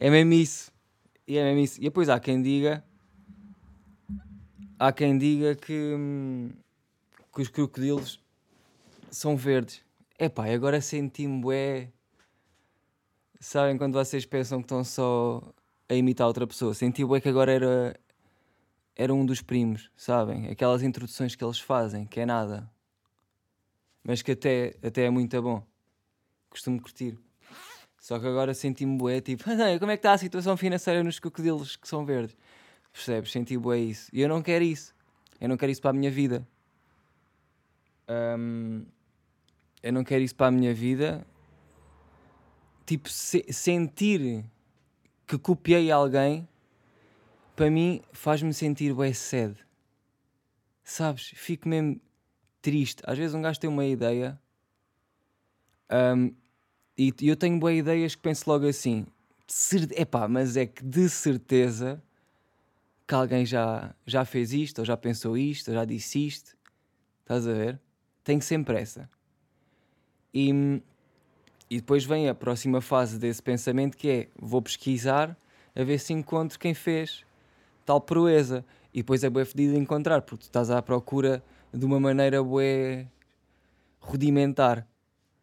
É mesmo isso. E é mesmo isso. E depois há quem diga. Há quem diga que, hum, que os crocodilos são verdes. Epá, e agora senti-me bué. Sabem quando vocês pensam que estão só a imitar outra pessoa? Senti bué que agora era, era um dos primos, sabem? Aquelas introduções que eles fazem, que é nada. Mas que até, até é muito bom. Costumo curtir. Só que agora senti-me bué, tipo, "Ah, como é que está a situação financeira nos crocodilos que são verdes? Percebes? Senti bué isso. E eu não quero isso. Eu não quero isso para a minha vida. Hum, eu não quero isso para a minha vida. Tipo, se- sentir que copiei alguém, para mim, faz-me sentir bué sede. Sabes? Fico mesmo triste. Às vezes um gajo tem uma ideia hum, e eu tenho boas ideias que penso logo assim. cer- Epá, mas é que de certeza que alguém já, já fez isto, ou já pensou isto, ou já disse isto. Estás a ver? Tenho sempre essa. E, e depois vem a próxima fase desse pensamento que é vou pesquisar a ver se encontro quem fez tal proeza. E depois é bué fedido encontrar, porque tu estás à procura de uma maneira bué rudimentar,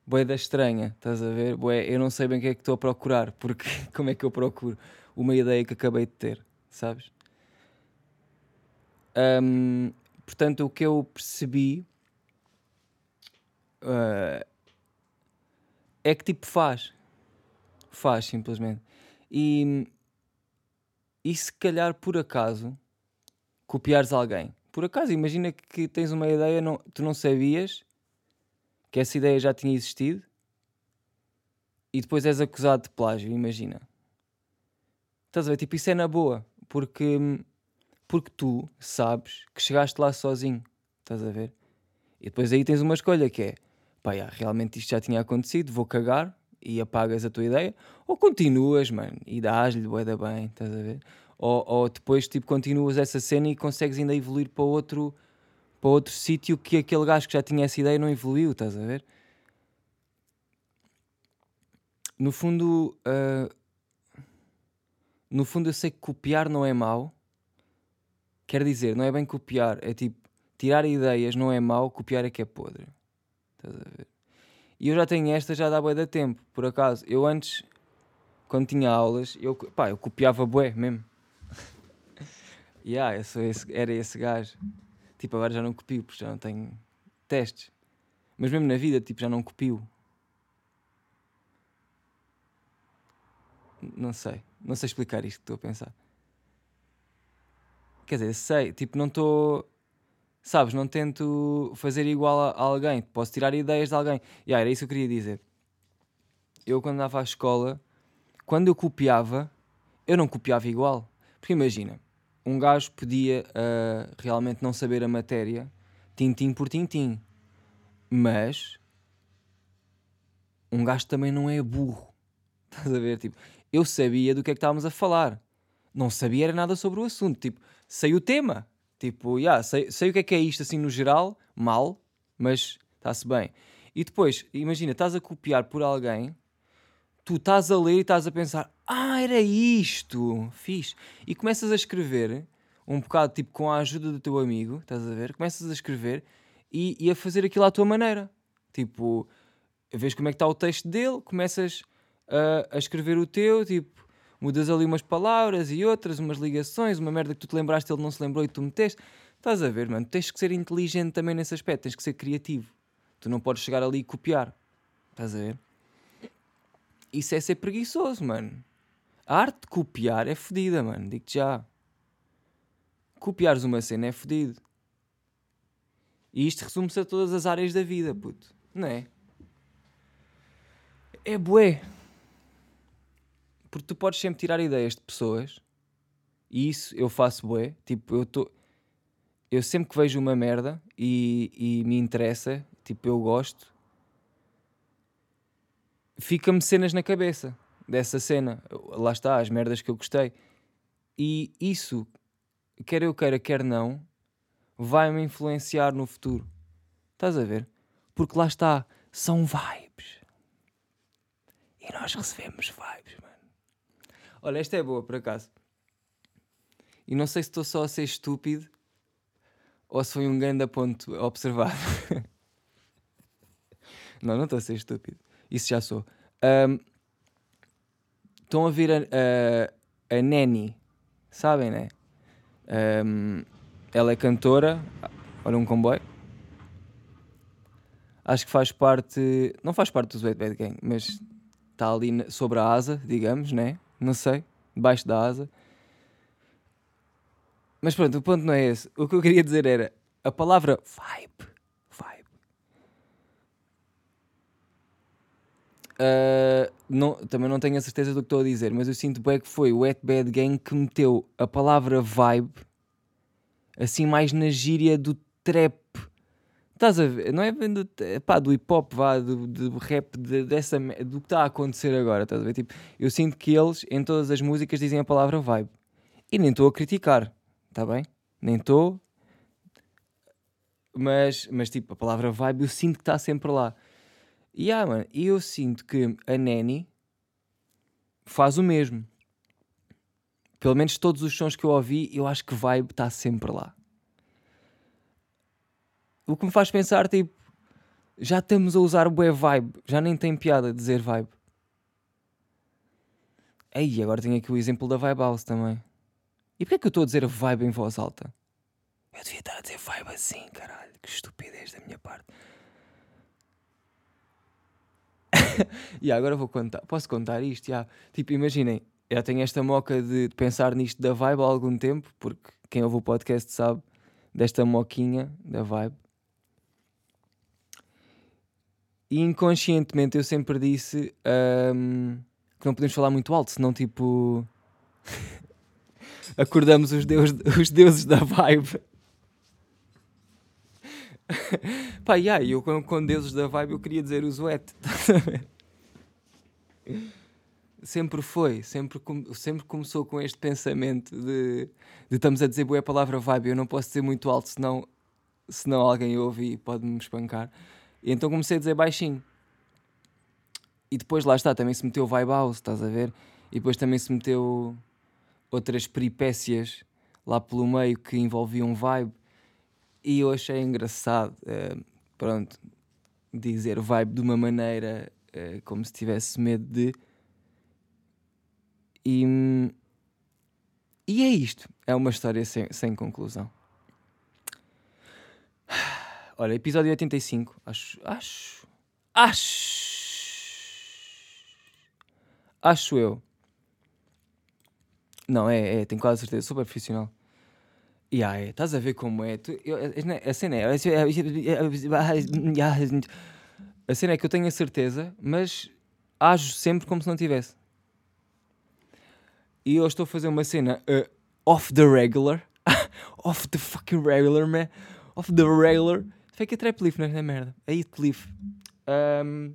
bué da estranha, estás a ver? Bué, eu não sei bem o que é que estou a procurar, porque como é que eu procuro uma ideia que acabei de ter, sabes? Hum, portanto, o que eu percebi ah, é que tipo faz, faz simplesmente. E, e se calhar por acaso copiares alguém, por acaso imagina que tens uma ideia, não, tu não sabias que essa ideia já tinha existido e depois és acusado de plágio, imagina. Estás a ver? Tipo, isso é na boa, porque, porque tu sabes que chegaste lá sozinho, estás a ver? E depois aí tens uma escolha que é, pá, já, realmente isto já tinha acontecido, vou cagar e apagas a tua ideia, ou continuas, mano, e dás-lhe bué da bem, estás a ver? Ou, ou depois, tipo, continuas essa cena e consegues ainda evoluir para outro, para outro sítio que aquele gajo que já tinha essa ideia não evoluiu, estás a ver? No fundo, ah, no fundo eu sei que copiar não é mau. Quer dizer, não é bem copiar, é tipo, tirar ideias não é mau, copiar é que é podre. Estás a ver? E eu já tenho esta já dá bué da tempo, por acaso. Eu antes, quando tinha aulas, eu, pá, eu copiava bué mesmo. yeah, eu sou esse, era esse gajo. Tipo, agora já não copio, porque já não tenho testes. Mas mesmo na vida, tipo, já não copio. Não sei. Não sei explicar isto que estou a pensar. Quer dizer, sei, tipo, não estou. Sabes, não tento fazer igual a alguém. Posso tirar ideias de alguém. E era isso que eu queria dizer. Eu, quando andava à escola, quando eu copiava, eu não copiava igual. Porque imagina, um gajo podia ah, realmente não saber a matéria, tintim por tintim. Mas um gajo também não é burro. Estás a ver? Tipo, eu sabia do que é que estávamos a falar. Não sabia era nada sobre o assunto. Tipo, sei o tema. Tipo, yeah, sei, sei o que é que é isto assim no geral, mal, mas está-se bem. E depois, imagina, estás a copiar por alguém, tu estás a ler e estás a pensar, ah, era isto, fiz. E começas a escrever, um bocado tipo com a ajuda do teu amigo, estás a ver? Começas a escrever e, e a fazer aquilo à tua maneira. Tipo, vês como é que está o texto dele, começas a, a escrever o teu, tipo, mudas ali umas palavras e outras, umas ligações, uma merda que tu te lembraste, ele não se lembrou e tu meteste. Estás a ver, mano? Tens que ser inteligente também nesse aspecto, tens que ser criativo. Tu não podes chegar ali e copiar. Estás a ver? Isso é ser preguiçoso, mano. A arte de copiar é fodida, mano. Digo-te já. Copiares uma cena é fodido. E isto resume-se a todas as áreas da vida, puto. Não é? É bué. Porque tu podes sempre tirar ideias de pessoas. E isso eu faço bué. Tipo, eu estou... Eu sempre que vejo uma merda e, e me interessa, tipo, eu gosto, fica-me cenas na cabeça dessa cena. Lá está, as merdas que eu gostei. E isso, quer eu queira, quer não, vai-me influenciar no futuro. Estás a ver? Porque lá está, são vibes. E nós recebemos vibes, mano. Olha, esta é boa, por acaso. E não sei se estou só a ser estúpido ou se foi um grande ponto observado. não, não estou a ser estúpido. Isso já sou. Um, estão a ver a, a, a Neni, sabem, né? Um, ela é cantora. Olha um comboio. Acho que faz parte. Não faz parte do Wet Bad Gang, mas está ali sobre a asa, digamos, né? Não sei. Debaixo da asa. Mas pronto, o ponto não é esse. O que eu queria dizer era a palavra. Vibe. Uh, não, também não tenho a certeza do que estou a dizer, mas eu sinto bem que foi o Wet Bad Gang que meteu a palavra vibe assim mais na gíria do trap. Estás a ver? Não é do, pá, do hip hop, vá, do, do rap, de, dessa, do que está a acontecer agora. Estás a ver? Tipo, eu sinto que eles em todas as músicas dizem a palavra vibe. E nem estou a criticar, está bem? Nem estou. Mas, mas tipo, a palavra vibe eu sinto que está sempre lá. E ah, mano, eu sinto que a Nani faz o mesmo. Pelo menos todos os sons que eu ouvi, eu acho que vibe está sempre lá. O que me faz pensar, tipo, já estamos a usar bué vibe, já nem tem piada dizer vibe. Ei, agora tenho aqui o exemplo da Vibe House também. E porquê é que eu estou a dizer vibe em voz alta? Eu devia estar a dizer vibe assim, caralho. Que estupidez da minha parte. e agora vou contar. Posso contar isto? Tipo, imaginem, já tenho esta moca de, de, pensar nisto da vibe há algum tempo, porque quem ouve o podcast sabe desta moquinha da vibe. E inconscientemente eu sempre disse um, que não podemos falar muito alto, senão tipo acordamos os, deus, os deuses da vibe. Pá, yeah, eu com, com deuses da vibe eu queria dizer os wet, sempre foi, sempre, sempre começou com este pensamento de, de estamos a dizer boa palavra vibe, eu não posso dizer muito alto, senão, senão alguém ouve e pode-me espancar. E então comecei a dizer baixinho. E depois lá está, também se meteu vibe house, estás a ver? E depois também se meteu outras peripécias lá pelo meio que envolviam vibe. E eu achei engraçado, uh, pronto, dizer vibe de uma maneira uh, como se tivesse medo de e, e é isto. É uma história sem, sem conclusão. Olha, episódio 85. Acho. Acho. Acho. Acho eu. Não, é, é, tenho quase certeza. Super profissional. Yeah, é, estás a ver como é. Tu, eu, a cena é. A cena é que eu tenho a certeza, mas ajo sempre como se não tivesse e eu estou a fazer uma cena uh, off the regular. off the fucking regular, man. Off the regular. Fake a trap leaf, não é merda? É it leaf. Um,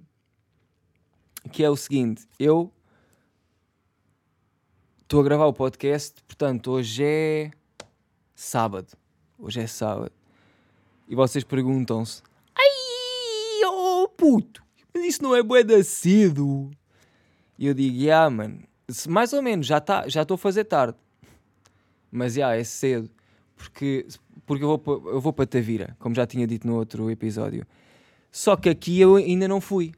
que é o seguinte, eu estou a gravar o podcast, portanto, hoje é sábado. Hoje é sábado. E vocês perguntam-se: Ai, oh puto, mas isso não é bué da cedo. E eu digo: Yeah, mano, mais ou menos, já está já estou a fazer tarde. Mas já, é cedo. Porque, porque eu vou, eu vou para Tavira, como já tinha dito no outro episódio. Só que aqui eu ainda não fui.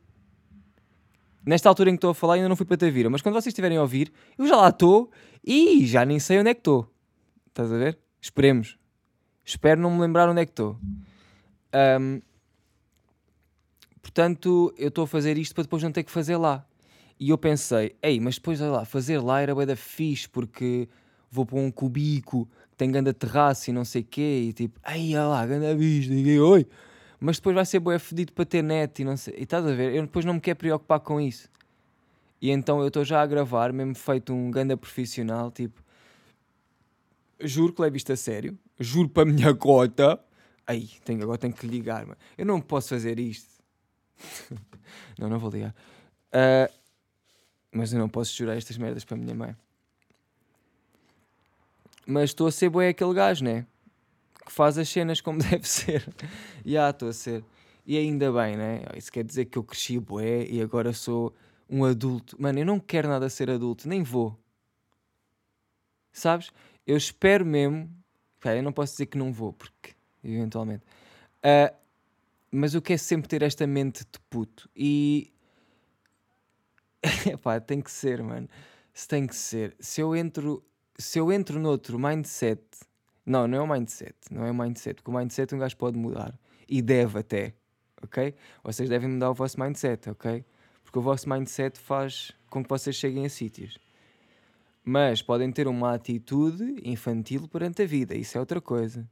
Nesta altura em que estou a falar, ainda não fui para Tavira. Mas quando vocês estiverem a ouvir, eu já lá estou e já nem sei onde é que estou. Estás a ver? Esperemos. Espero não me lembrar onde é que estou. Um, portanto, eu estou a fazer isto para depois não ter que fazer lá. E eu pensei, ei, mas depois, olha lá, fazer lá era bué da fixe, porque vou para um cubico, tem ganda terraço e não sei o quê, e tipo, ai, olha lá, ganda vista, e oi. Mas depois vai ser bué fedido para ter net e não sei, e estás a ver, eu depois não me quero preocupar com isso. E então eu estou já a gravar, mesmo feito um ganda profissional, tipo, juro que levo isto a sério, juro para a minha cota, ai, tenho, agora tenho que ligar, mano. eu não posso fazer isto. não, não vou ligar. Uh, mas eu não posso jurar estas merdas para a minha mãe. Mas estou a ser bué aquele gajo, né? Que faz as cenas como deve ser. Já estou a ser. E ainda bem, né? Isso quer dizer que eu cresci bué e agora sou um adulto. Mano, eu não quero nada ser adulto, nem vou. sabes? Eu espero mesmo. Pá, eu não posso dizer que não vou, porque eventualmente. Uh, mas eu quero sempre ter esta mente de puto. E. pá, tem que ser, mano. Se tem que ser. Se eu entro. Se eu entro noutro mindset. Não, não é o mindset. Não é o mindset. Porque o mindset um gajo pode mudar. E deve até. Ok? Vocês devem mudar o vosso mindset, ok? Porque o vosso mindset faz com que vocês cheguem a sítios mas podem ter uma atitude infantil perante a vida, isso é outra coisa.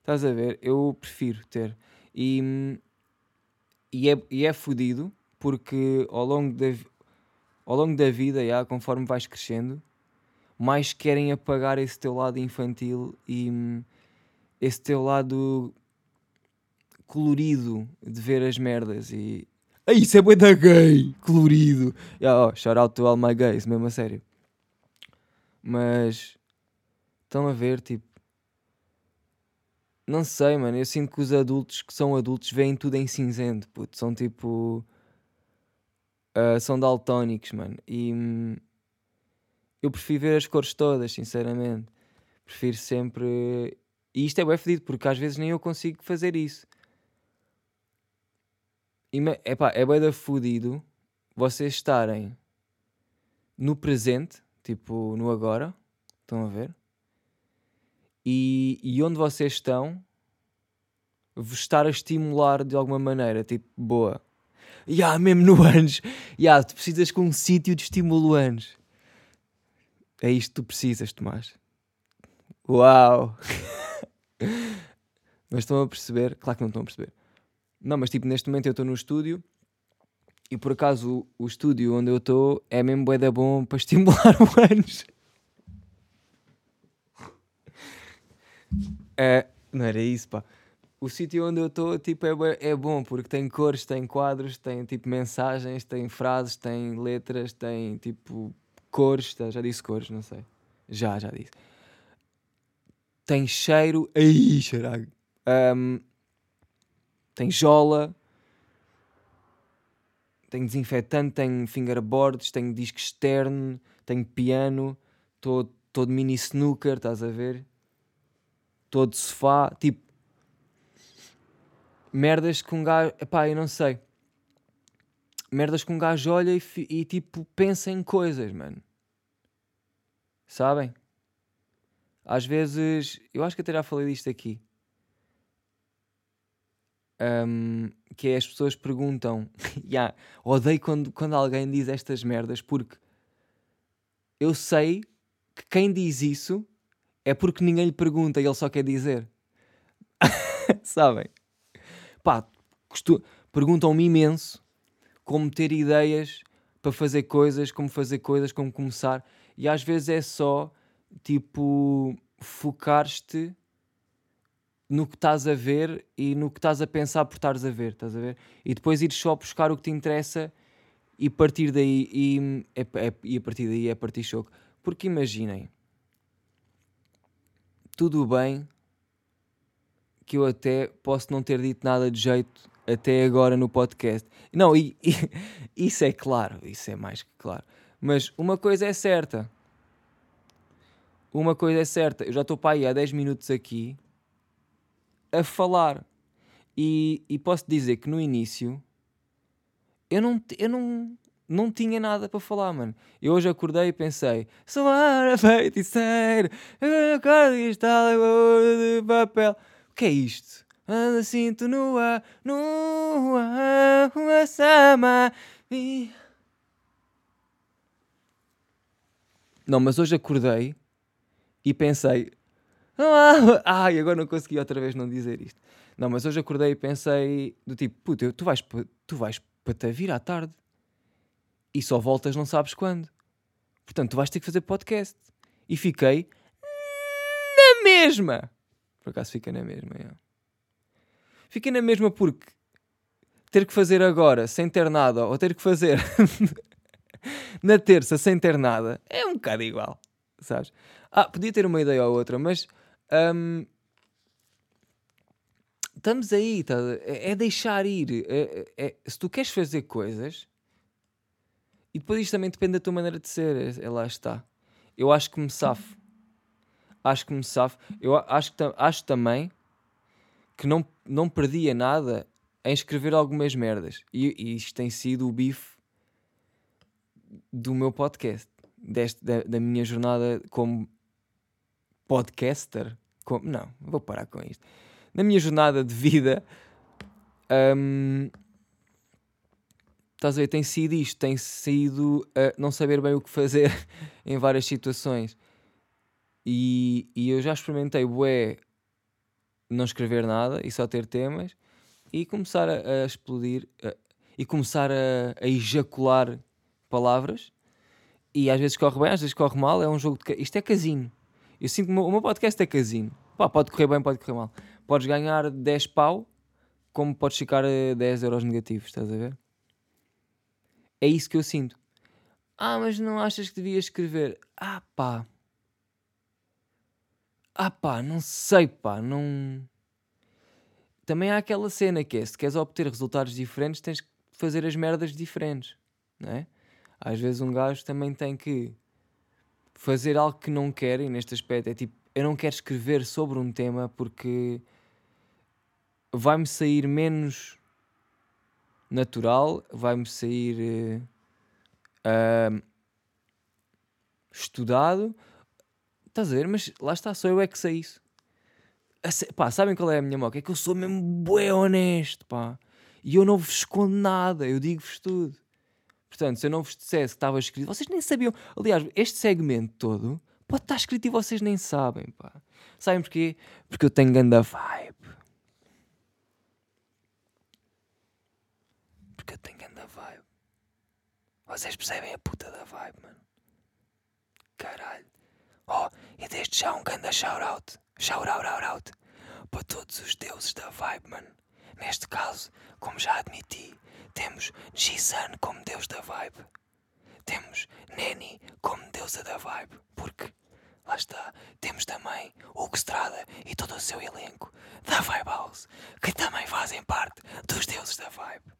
Estás a ver? Eu prefiro ter. E, e, é, e é fodido porque ao longo da, ao longo da vida, já, conforme vais crescendo, mais querem apagar esse teu lado infantil e esse teu lado colorido de ver as merdas e. Ah, isso é bué da gay! Colorido! Yeah, oh, shout out to all my gays, mesmo a sério. Mas estão a ver, tipo. Não sei, mano. Eu sinto que os adultos que são adultos veem tudo em cinzento, puto. São tipo. Uh, são daltónicos, mano. E. Hum, eu prefiro ver as cores todas, sinceramente. Prefiro sempre. E isto é bem fedido, porque às vezes nem eu consigo fazer isso. E, epá, é bem da fudido vocês estarem no presente tipo no agora, estão a ver? E, e onde vocês estão, vos estar a estimular de alguma maneira, tipo, boa. Ya, yeah, mesmo no anos, ya, yeah, tu precisas com um sítio de estímulo anos. É isto que tu precisas, Tomás. Uau! mas estão a perceber? Claro que não estão a perceber. Não, mas tipo, neste momento eu estou no estúdio e por acaso o, o estúdio onde eu estou é mesmo bué da bom para estimular o anos. É, não era isso, pá. O sítio onde eu estou tipo, é, é bom porque tem cores, tem quadros, tem tipo mensagens, tem frases, tem letras, tem tipo cores. Tá, já disse cores, não sei. Já, já disse. Tem cheiro. Ai, cheirago. Um, tem jola tenho desinfetante, tenho fingerboards, tenho disco externo, tenho piano, estou todo mini snooker, estás a ver? Todo sofá, tipo merdas que um gajo, epá, eu não sei. Merdas que um gajo olha e, e tipo pensa em coisas, mano. Sabem? Às vezes, eu acho que até já falei disto aqui. Um, que é as pessoas perguntam. yeah, odeio quando, quando alguém diz estas merdas porque eu sei que quem diz isso é porque ninguém lhe pergunta e ele só quer dizer. Sabem? Pá, perguntam-me imenso como ter ideias para fazer coisas, como fazer coisas, como começar. E às vezes é só tipo focar-te no que estás a ver e no que estás a pensar por estares a ver, estás a ver? E depois ires só buscar o que te interessa e partir daí e, é, é, e a partir daí é partir choque. Porque imaginem, tudo bem que eu até posso não ter dito nada de jeito até agora no podcast. Não, e, e isso é claro, isso é mais que claro. Mas uma coisa é certa. Uma coisa é certa, eu já estou para aí há 10 minutos aqui a falar. E, e posso dizer que no início eu não, eu não, não tinha nada para falar, mano. Eu hoje acordei e pensei: sou a feiticeira, e está de papel. O que é isto? Anda sinto no ar, uma sama. Não, mas hoje acordei e pensei: ah, ai, agora não consegui outra vez não dizer isto. Não, mas hoje acordei e pensei do tipo, puto, tu vais, tu vais para te vir à tarde e só voltas não sabes quando. Portanto, tu vais ter que fazer podcast. E fiquei na mesma. Por acaso fica na mesma, é. Fiquei na mesma porque ter que fazer agora sem ter nada ou ter que fazer na terça sem ter nada é um bocado igual, sabes? Ah, podia ter uma ideia ou outra, mas um, estamos aí, tá? é, é deixar ir. É, é, é, se tu queres fazer coisas, e depois isto também depende da tua maneira de ser, é, é lá está. Eu acho que me safo acho que me safo. Eu acho, acho também que não, não perdia nada em escrever algumas merdas. E, e isto tem sido o bife do meu podcast, deste, da, da minha jornada como podcaster. Como, não, vou parar com isto. Na minha jornada de vida, hum, estás a ver, tem sido isto, tem sido uh, não saber bem o que fazer em várias situações. E, e eu já experimentei, bué, não escrever nada e só ter temas e começar a, a explodir e começar a, a, ejacular palavras. E às vezes corre bem, às vezes corre mal. É um jogo de. Isto é casino. Eu sinto que o meu, podcast é casino. Pá, pode correr bem, pode correr mal. Podes ganhar 10 pau, como podes ficar a 10 euros negativos, estás a ver? É isso que eu sinto. Ah, mas não achas que devias escrever? Ah, pá. Ah, pá, não sei, pá, não. Também há aquela cena que é: se queres obter resultados diferentes, tens que fazer as merdas diferentes, não é? Às vezes um gajo também tem que fazer algo que não quer, e neste aspecto é tipo: eu não quero escrever sobre um tema porque vai-me sair menos natural, vai-me sair uh, uh, estudado. Estás a ver? Mas lá está, só eu é que sei isso. Pá, sabem qual é a minha moca? É que eu sou mesmo bué honesto, pá. E eu não vos escondo nada, eu digo-vos tudo. Portanto, se eu não vos dissesse que estava escrito, vocês nem sabiam. Aliás, este segmento todo pode estar escrito e vocês nem sabem, pá. Sabem porquê? Porque eu tenho ganda vibe. Porque eu tenho ganda vibe. Vocês percebem a puta da vibe, mano. Caralho. Oh, e desde já um ganda shout-out. Shout-out, Para todos os deuses da vibe, mano. Neste caso, como já admiti, temos G-Sun como deus da vibe. Temos Neni como deusa da vibe. Porque, lá está, temos também Hugo Estrada e todo o seu elenco da Vibe House, que também fazem parte dos deuses da vibe.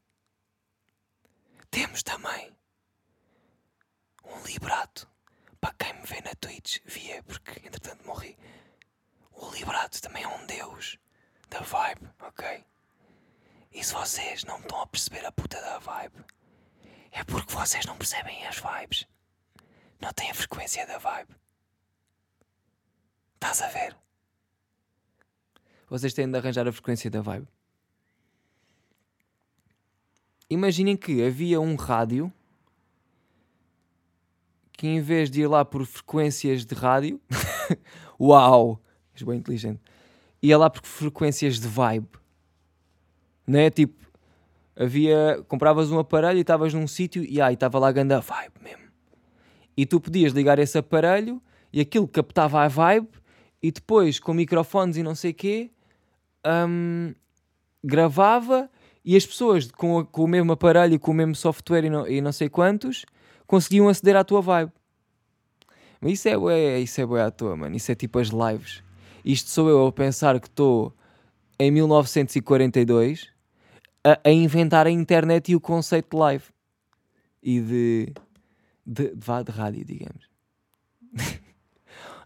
Temos também um librato para quem me vê na Twitch, via porque entretanto morri. O librato também é um deus da vibe, ok? E se vocês não estão a perceber a puta da vibe, é porque vocês não percebem as vibes. Não têm a frequência da vibe. Estás a ver? Vocês têm de arranjar a frequência da vibe. Imaginem que havia um rádio que em vez de ir lá por frequências de rádio, uau, és bem inteligente, ia lá por frequências de vibe, não é? Tipo, havia, compravas um aparelho e estavas num sítio e aí estava lá a ganda vibe mesmo. E tu podias ligar esse aparelho e aquilo captava a vibe e depois com microfones e não sei quê, um, gravava e as pessoas com, com, o mesmo aparelho com o mesmo software e não, e não sei quantos conseguiam aceder à tua vibe. Mas isso é bué, isso é bué à toa, mano. Isso é tipo as lives. Isto sou eu a pensar que estou em 1942 a, a, inventar a internet e o conceito de live. E de... de, de, de rádio, digamos.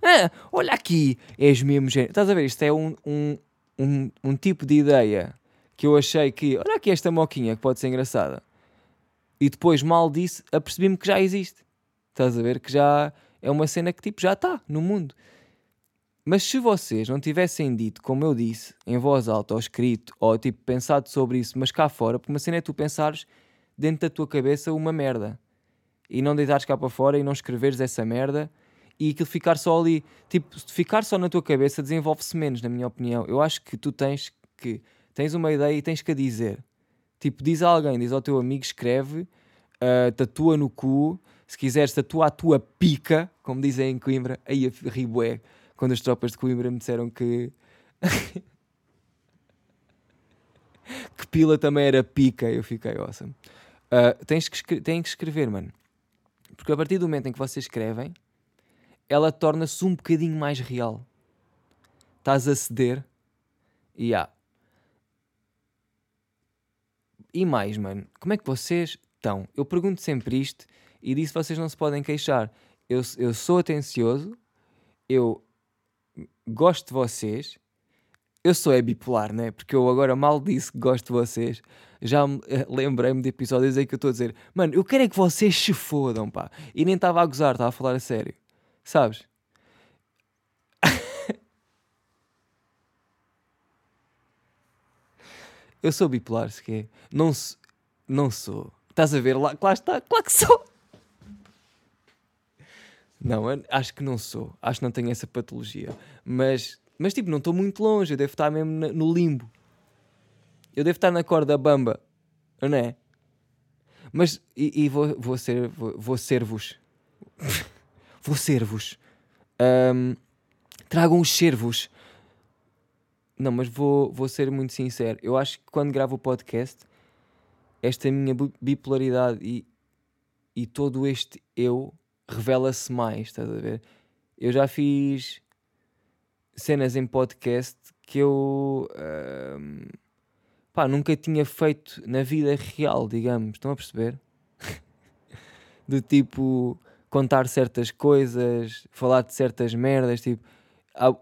ah, olha aqui, és mesmo gênio. Estás a ver? Isto é um, um, um, um tipo de ideia que eu achei que... Olha aqui esta moquinha que pode ser engraçada e depois, mal disse, apercebi-me que já existe. Estás a ver? Que já é uma cena que tipo já está no mundo. Mas se vocês não tivessem dito, como eu disse, em voz alta ou escrito, ou tipo pensado sobre isso, mas cá fora, porque uma cena é tu pensares dentro da tua cabeça uma merda e não deitares cá para fora e não escreveres essa merda e aquilo ficar só ali, tipo, se ficar só na tua cabeça desenvolve-se menos, na minha opinião. Eu acho que tu tens que tens uma ideia e tens que a dizer. Tipo, diz a alguém, diz ao teu amigo, escreve, uh, tatua no cu, se quiseres, tatua a tua pica, como dizem em Coimbra. Aí a ribué, quando as tropas de Coimbra me disseram que. que pila também era pica, eu fiquei awesome. Uh, tens que, têm que escrever, mano. Porque a partir do momento em que vocês escrevem, ela torna-se um bocadinho mais real. Estás a ceder e yeah, e mais, mano, como é que vocês estão? Eu pergunto sempre isto e disso vocês não se podem queixar. Eu, eu sou atencioso, eu gosto de vocês. Eu sou é bipolar, né? Porque eu agora mal disse que gosto de vocês. Já eh, lembrei-me de episódios aí que eu estou a dizer, mano, eu quero é que vocês se fodam, pá. E nem estava a gozar, estava a falar a sério. Sabes? eu sou bipolar, se quer. Não, não sou. Estás a ver? Lá, lá está, claro que sou. Não, acho que não sou. Acho que não tenho essa patologia. Mas, mas tipo, não estou muito longe. Eu devo estar mesmo no limbo. Eu devo estar na corda bamba. Não é? Mas, e, e vou, vou ser vou, ser-vos. vou ser-vos. Um, tragam os servos. Não, mas vou, vou ser muito sincero. Eu acho que quando gravo o podcast, esta minha bipolaridade e, e todo este eu revela-se mais, estás a ver? Eu já fiz cenas em podcast que eu pá, nunca tinha feito na vida real, digamos. Estão a perceber? Do tipo contar certas coisas, falar de certas merdas, tipo. Há,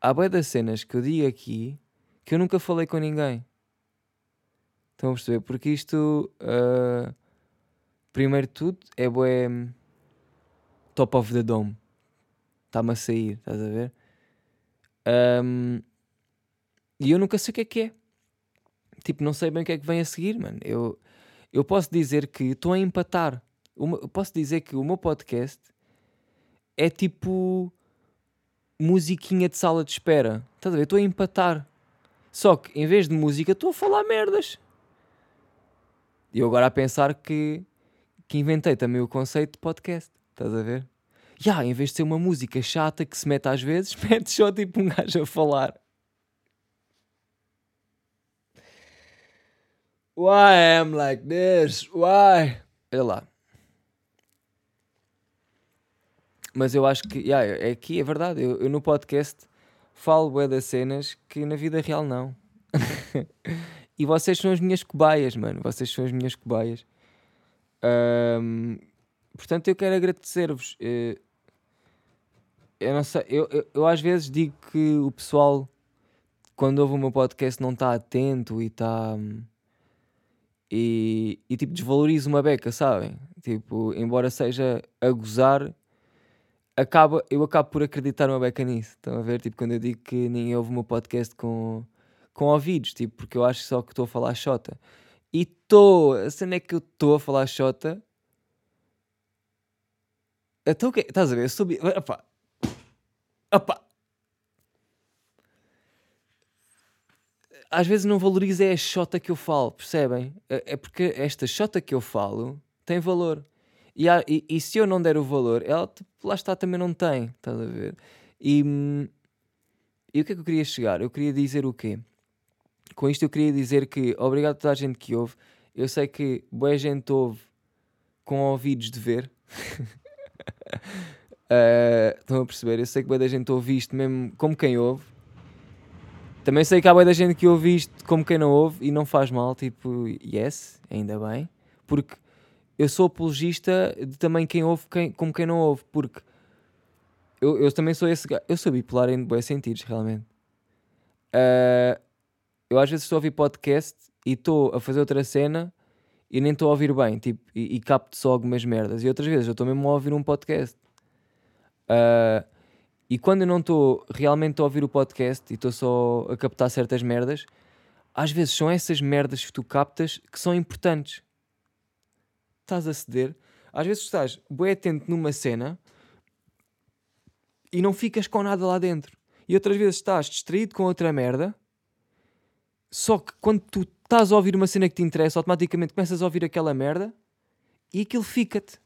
há boia das cenas que eu digo aqui que eu nunca falei com ninguém. Estão a perceber? Porque isto. Uh, primeiro de tudo, é bué top of the dome. Está-me a sair, estás a ver? Um, e eu nunca sei o que é que é. Tipo, não sei bem o que é que vem a seguir, mano. Eu, eu posso dizer que estou a empatar. eu posso dizer que o meu podcast é tipo musiquinha de sala de espera. Estás a ver? Estou a empatar. Só que em vez de música estou a falar merdas. E eu agora a pensar que que inventei também o conceito de podcast. Estás a ver? Já, yeah, em vez de ser uma música chata que se mete às vezes, mete só tipo um gajo a falar. Why am like this? Why? Olha lá. Mas eu acho que, yeah, é aqui, é verdade. Eu, eu no podcast falo bué das cenas que na vida real não. e vocês são as minhas cobaias, mano. Vocês são as minhas cobaias. Um, portanto, eu quero agradecer-vos. Eh, eu, não sei, eu, eu, eu, às vezes digo que o pessoal, quando ouve o meu podcast, não está atento e está. E, e tipo, desvaloriza uma beca, sabem? Tipo, embora seja a gozar, acaba, eu acabo por acreditar uma beca nisso. Estão a ver? Tipo, quando eu digo que ninguém ouve o meu podcast com, com ouvidos, tipo, porque eu acho só que estou a falar xota. E estou. A cena é que eu estou a falar Xota. Então o que Estás a ver? Eu sou. Opa. Opa. Às vezes não valorizo é a Xota que eu falo, percebem? É, é porque esta Xota que eu falo tem valor. E, há, e, e, se eu não der o valor, ela lá está também não tem. Estás a ver? E, hum, e o que é que eu queria chegar? Eu queria dizer o quê? Com isto eu queria dizer que obrigado a toda a gente que ouve. Eu sei que boa gente ouve com ouvidos de ver. uh, estão a perceber? Eu sei que boa da gente ouve isto mesmo como quem ouve. Também sei que há boa da gente que ouve isto como quem não ouve e não faz mal, tipo, yes, ainda bem. Porque eu sou apologista de também quem ouve quem, como quem não ouve, porque eu, eu também sou esse Eu sou bipolar em bons sentidos, realmente. Uh, eu às vezes estou a ouvir podcast e estou a fazer outra cena e nem estou a ouvir bem, tipo, e, e capto só algumas merdas. E outras vezes eu estou mesmo a ouvir um podcast. Uh, e quando eu não estou realmente a ouvir o podcast e estou só a captar certas merdas, às vezes são essas merdas que tu captas que são importantes. Estás a ceder. Às vezes estás bem atento numa cena e não ficas com nada lá dentro. E outras vezes estás distraído com outra merda só que quando tu estás a ouvir uma cena que te interessa, automaticamente começas a ouvir aquela merda e aquilo fica-te.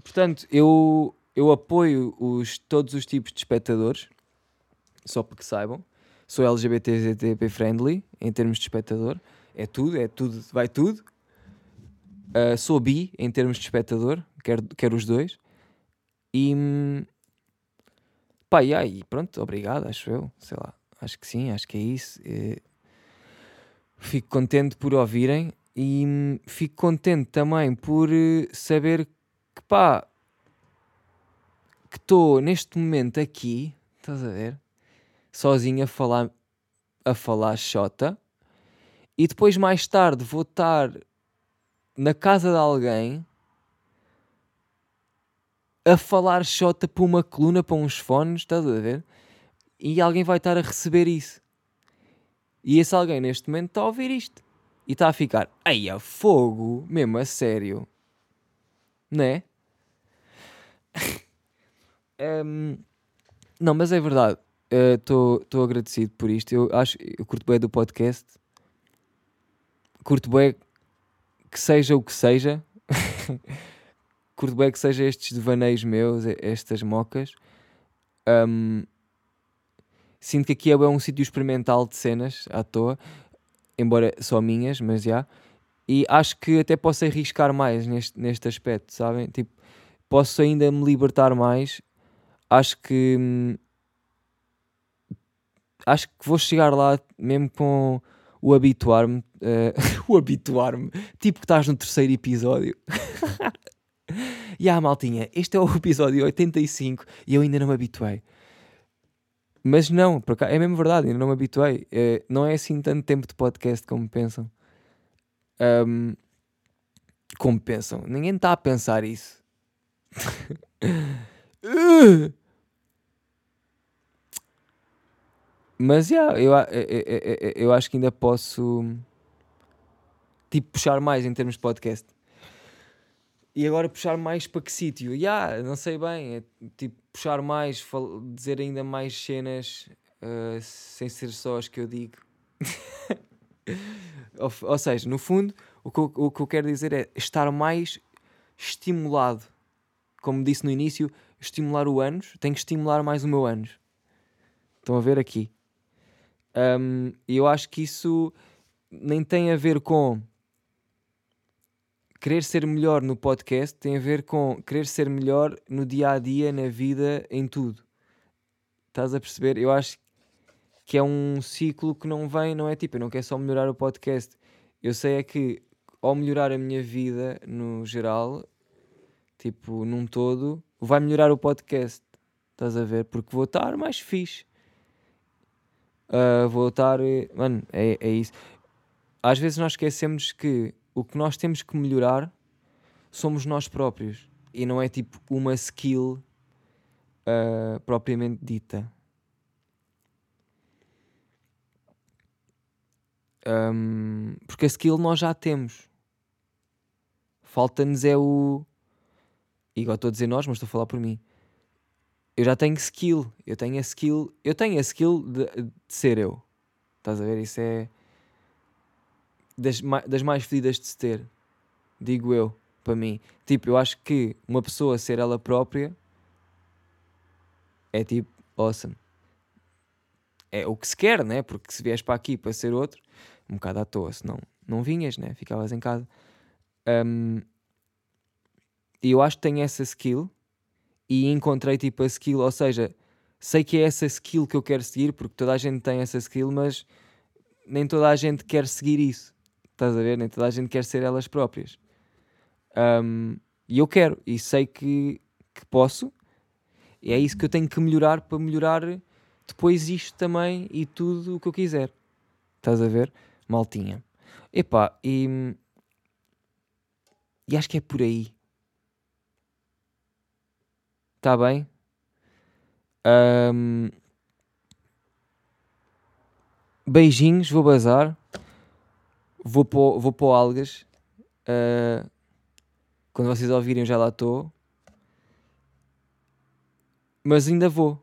Portanto, eu, eu apoio os, todos os tipos de espectadores, só para que saibam. Sou LGBTZTP friendly em termos de espectador. É tudo, é tudo, vai tudo. Uh, sou bi em termos de espectador, quero, quero os dois. E hum, pá, e aí, pronto, obrigado, acho eu, sei lá. Acho que sim, acho que é isso. É... Fico contente por ouvirem e hum, fico contente também por eh, saber que pá, que estou neste momento aqui, estás a ver? Sozinho a falar, a falar xota. E depois mais tarde vou estar na casa de alguém a falar xota para uma coluna, para uns fones, estás a ver? E alguém vai estar a receber isso. E esse alguém neste momento está a ouvir isto. E está a ficar, ai, a fogo, mesmo a sério. Né? um, não, mas é verdade. Estou uh, agradecido por isto. Eu acho, eu curto bem do podcast. Curto bem que seja o que seja. curto bem que seja estes devaneios meus, estas mocas. Um, sinto que aqui é um sítio experimental de cenas à toa, embora só minhas, mas já. E acho que até posso arriscar mais neste, neste aspecto, sabem? Tipo, posso ainda me libertar mais. Acho que. Hum, acho que vou chegar lá mesmo com o habituar-me. Uh, o habituar-me. Tipo que estás no terceiro episódio. E ah, maltinha, este é o episódio 85 e eu ainda não me habituei. Mas não, cá, é mesmo verdade, ainda não me habituei. É, não é assim tanto tempo de podcast como pensam. Um, como pensam. Ninguém está a pensar isso. Mas yeah, eu, eu, eu, eu acho que ainda posso tipo puxar mais em termos de podcast. E agora puxar mais para que sítio? Yeah, não sei bem. É, tipo, puxar mais, dizer ainda mais cenas uh, sem ser só as que eu digo. ou, ou, seja, no fundo, o que, eu, o que eu quero dizer é estar mais estimulado. Como disse no início, estimular o ânus, tenho que estimular mais o meu ânus. Estão a ver aqui. Um, e eu acho que isso nem tem a ver com querer ser melhor no podcast tem a ver com querer ser melhor no dia a dia, na vida, em tudo. Estás a perceber? Eu acho que é um ciclo que não vem, não é tipo, eu não quero só melhorar o podcast. Eu sei é que ao melhorar a minha vida no geral, tipo, num todo, vai melhorar o podcast. Estás a ver? Porque vou estar mais fixe. Uh, vou estar. Mano, é, é isso. Às vezes nós esquecemos que o que nós temos que melhorar somos nós próprios e não é tipo uma skill uh, propriamente dita. Um, porque a skill nós já temos. Falta-nos é o. Igual estou a dizer nós, mas estou a falar por mim. Eu já tenho skill. Eu tenho a skill. Eu tenho a skill de, de ser eu. Estás a ver? Isso é das, das mais fedidas de se ter, digo eu, para mim. Tipo, eu acho que uma pessoa ser ela própria é tipo awesome. É o que se quer, né? Porque se vies para aqui para ser outro, um bocado à toa, senão não vinhas, né? Ficavas em casa. Um, e eu acho que tenho essa skill e encontrei tipo a skill, ou seja, sei que é essa skill que eu quero seguir, porque toda a gente tem essa skill, mas nem toda a gente quer seguir isso. Estás a ver? Nem toda a gente quer ser elas próprias. Um, e eu quero, e sei que, que posso, e é isso que eu tenho que melhorar para melhorar depois isto também e tudo o que eu quiser. Estás a ver? Maltinha. Epá, e, e acho que é por aí. Está bem? Um, beijinhos, vou bazar vou para, vou o Algas. Uh, quando vocês ouvirem, já lá estou. Mas ainda vou.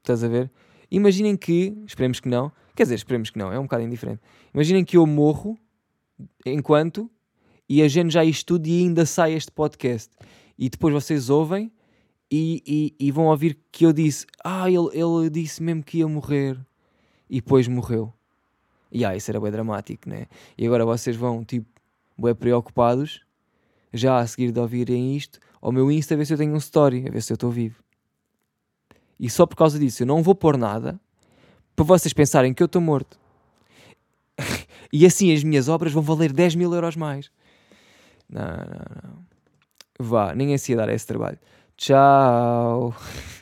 Estás a ver? Imaginem que, esperemos que não, quer dizer, esperemos que não, é um bocado indiferente. Imaginem que eu morro enquanto e a gente já estuda e ainda sai este podcast. E depois vocês ouvem e, e, e, vão ouvir que eu disse: Ah, ele, ele disse mesmo que ia morrer. E depois morreu. E ah, isso era bem dramático, né? E agora vocês vão, tipo, bem preocupados, já a seguir de ouvirem isto, ao meu Insta a ver se eu tenho um story, a ver se eu estou vivo. E só por causa disso eu não vou pôr nada para vocês pensarem que eu estou morto. e assim as minhas obras vão valer 10 mil euros mais. Não, não, não. Vá, ninguém se ia dar esse trabalho. Tchau.